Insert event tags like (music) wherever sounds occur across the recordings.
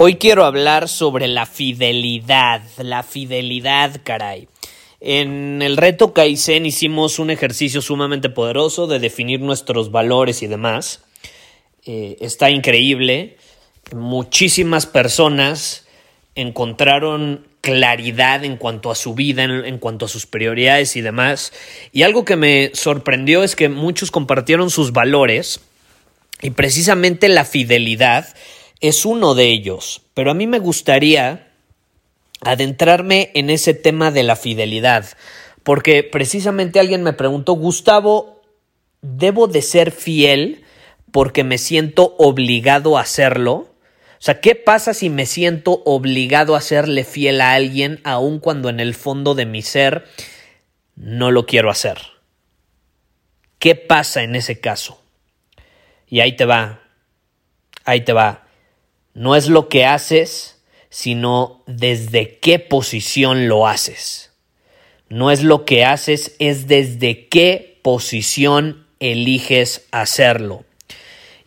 Hoy quiero hablar sobre la fidelidad, la fidelidad, caray. En el reto Kaizen hicimos un ejercicio sumamente poderoso de definir nuestros valores y demás. Eh, está increíble. Muchísimas personas encontraron claridad en cuanto a su vida, en, en, cuanto a sus prioridades y demás. Y algo que me sorprendió es que muchos compartieron sus valores y precisamente la fidelidad es uno de ellos, pero a mí me gustaría adentrarme en ese tema de la fidelidad, porque precisamente alguien me preguntó, Gustavo, ¿debo de ser fiel porque me siento obligado a hacerlo? O sea, ¿qué pasa si me siento obligado a serle fiel a alguien aun cuando en el fondo de mi ser no lo quiero hacer? ¿Qué pasa en ese caso? Y ahí te va, ahí te va. No es lo que haces, sino desde qué posición lo haces. No es lo que haces, es desde qué posición eliges hacerlo.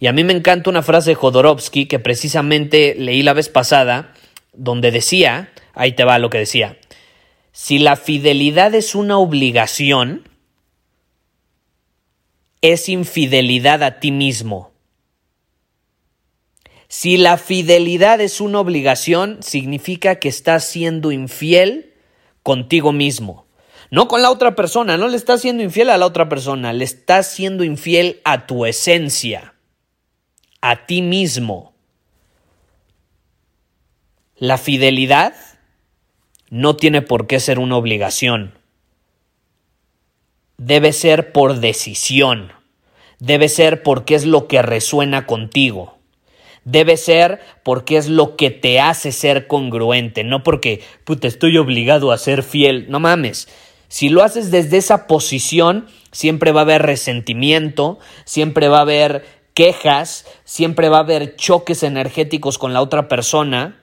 Y a mí me encanta una frase de Jodorowsky que precisamente leí la vez pasada, donde decía, ahí te va lo que decía, si la fidelidad es una obligación, es infidelidad a ti mismo. Si la fidelidad es una obligación, significa que estás siendo infiel contigo mismo. No con la otra persona, no le estás siendo infiel a la otra persona, le estás siendo infiel a tu esencia, a ti mismo. La fidelidad no tiene por qué ser una obligación. Debe ser por decisión. Debe ser porque es lo que resuena contigo. Debe ser porque es lo que te hace ser congruente, no porque, puta, estoy obligado a ser fiel. No mames. Si lo haces desde esa posición, siempre va a haber resentimiento, siempre va a haber quejas, siempre va a haber choques energéticos con la otra persona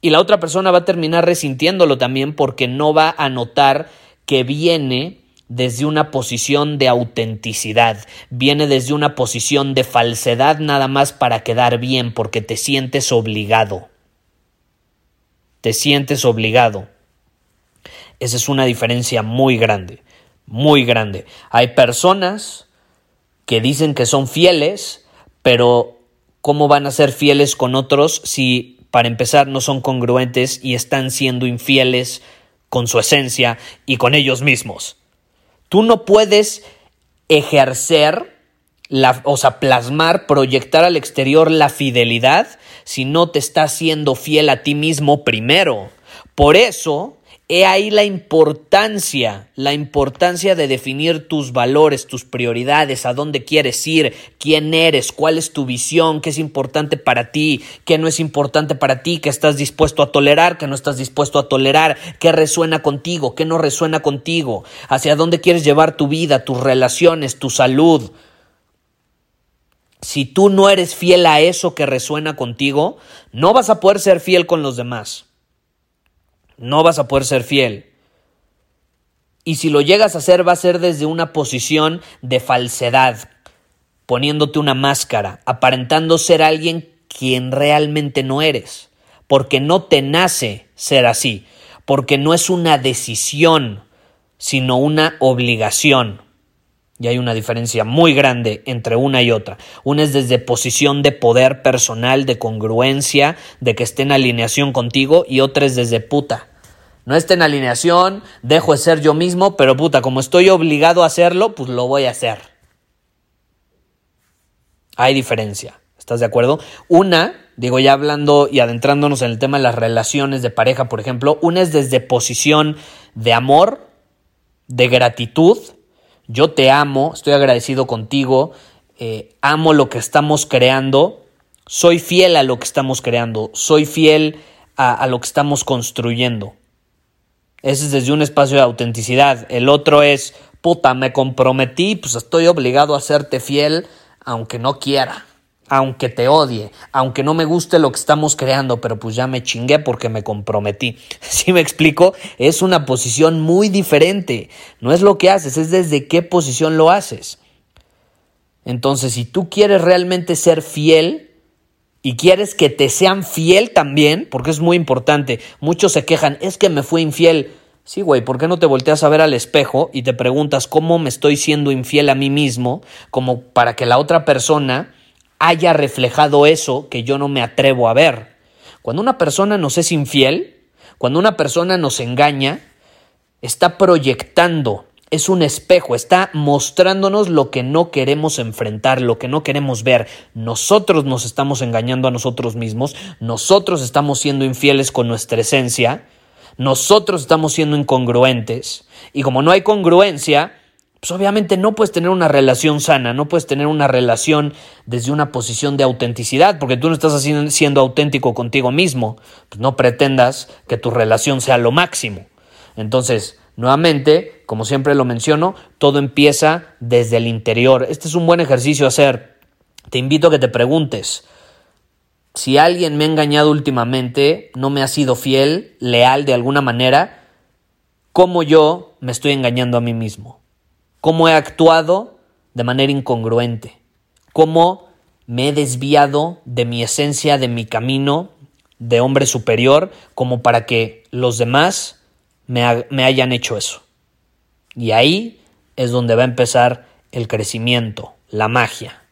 y la otra persona va a terminar resintiéndolo también porque no va a notar que viene desde una posición de autenticidad, viene desde una posición de falsedad nada más para quedar bien porque te sientes obligado. Te sientes obligado. Esa es una diferencia muy grande, muy grande. Hay personas que dicen que son fieles, pero ¿cómo van a ser fieles con otros si, para empezar, no son congruentes y están siendo infieles con su esencia y con ellos mismos? Tú no puedes ejercer, la, o sea, plasmar, proyectar al exterior la fidelidad si no te estás siendo fiel a ti mismo primero. Por eso, He ahí la importancia, la importancia de definir tus valores, tus prioridades, a dónde quieres ir, quién eres, cuál es tu visión, qué es importante para ti, qué no es importante para ti, qué estás dispuesto a tolerar, qué no estás dispuesto a tolerar, qué resuena contigo, qué no resuena contigo, hacia dónde quieres llevar tu vida, tus relaciones, tu salud. Si tú no eres fiel a eso que resuena contigo, no vas a poder ser fiel con los demás no vas a poder ser fiel. Y si lo llegas a hacer va a ser desde una posición de falsedad, poniéndote una máscara, aparentando ser alguien quien realmente no eres, porque no te nace ser así, porque no es una decisión, sino una obligación. Y hay una diferencia muy grande entre una y otra. Una es desde posición de poder personal, de congruencia, de que esté en alineación contigo, y otra es desde puta. no está en alineación, dejo de ser yo mismo, pero puta, como estoy obligado a hacerlo, pues lo voy a hacer. Hay diferencia, ¿estás de acuerdo? Una, digo ya hablando y adentrándonos en el tema de las relaciones de pareja, por ejemplo, una es desde posición de amor, de gratitud, yo te amo, estoy agradecido contigo, eh, amo lo que estamos creando, soy fiel a lo que estamos creando, soy fiel a, a lo que estamos construyendo. Ese es desde un espacio de autenticidad. El otro es, puta, me comprometí, pues estoy obligado a serte fiel aunque no quiera, aunque te odie, aunque no me guste lo que estamos creando, pero pues ya me chingué porque me comprometí. (laughs) Si me explico? Es una posición muy diferente. No es lo que haces, es desde qué posición lo haces. Entonces, si tú quieres realmente ser fiel y quieres que te sean fiel también, porque es muy importante, muchos se quejan, es que me fue infiel. Sí, güey, ¿por qué no te volteas a ver al espejo y te preguntas cómo me estoy siendo infiel a mí mismo, como para que la otra persona haya reflejado eso que yo no me atrevo a ver? Cuando una persona nos es infiel, cuando una persona nos engaña, está proyectando es un espejo, está mostrándonos lo que no queremos enfrentar, lo que no queremos ver. Nosotros nos estamos engañando a nosotros mismos, nosotros estamos siendo infieles con nuestra esencia, nosotros estamos siendo incongruentes. Y como no hay congruencia, pues obviamente no puedes tener una relación sana, no puedes tener una relación desde una posición de autenticidad, porque tú no estás siendo auténtico contigo mismo. Pues no pretendas que tu relación sea lo máximo. Entonces, Nuevamente, como siempre lo menciono, todo empieza desde el interior. Este es un buen ejercicio a hacer. Te invito a que te preguntes, si alguien me ha engañado últimamente, no me ha sido fiel, leal de alguna manera, ¿cómo yo me estoy engañando a mí mismo? ¿Cómo he actuado de manera incongruente? ¿Cómo me he desviado de mi esencia, de mi camino de hombre superior, como para que los demás me, hayan hecho eso. Y ahí es donde va a empezar el crecimiento, la magia,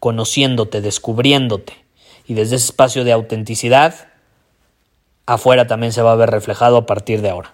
conociéndote, descubriéndote. Y desde ese espacio de autenticidad, afuera también se va a ver reflejado a partir de ahora.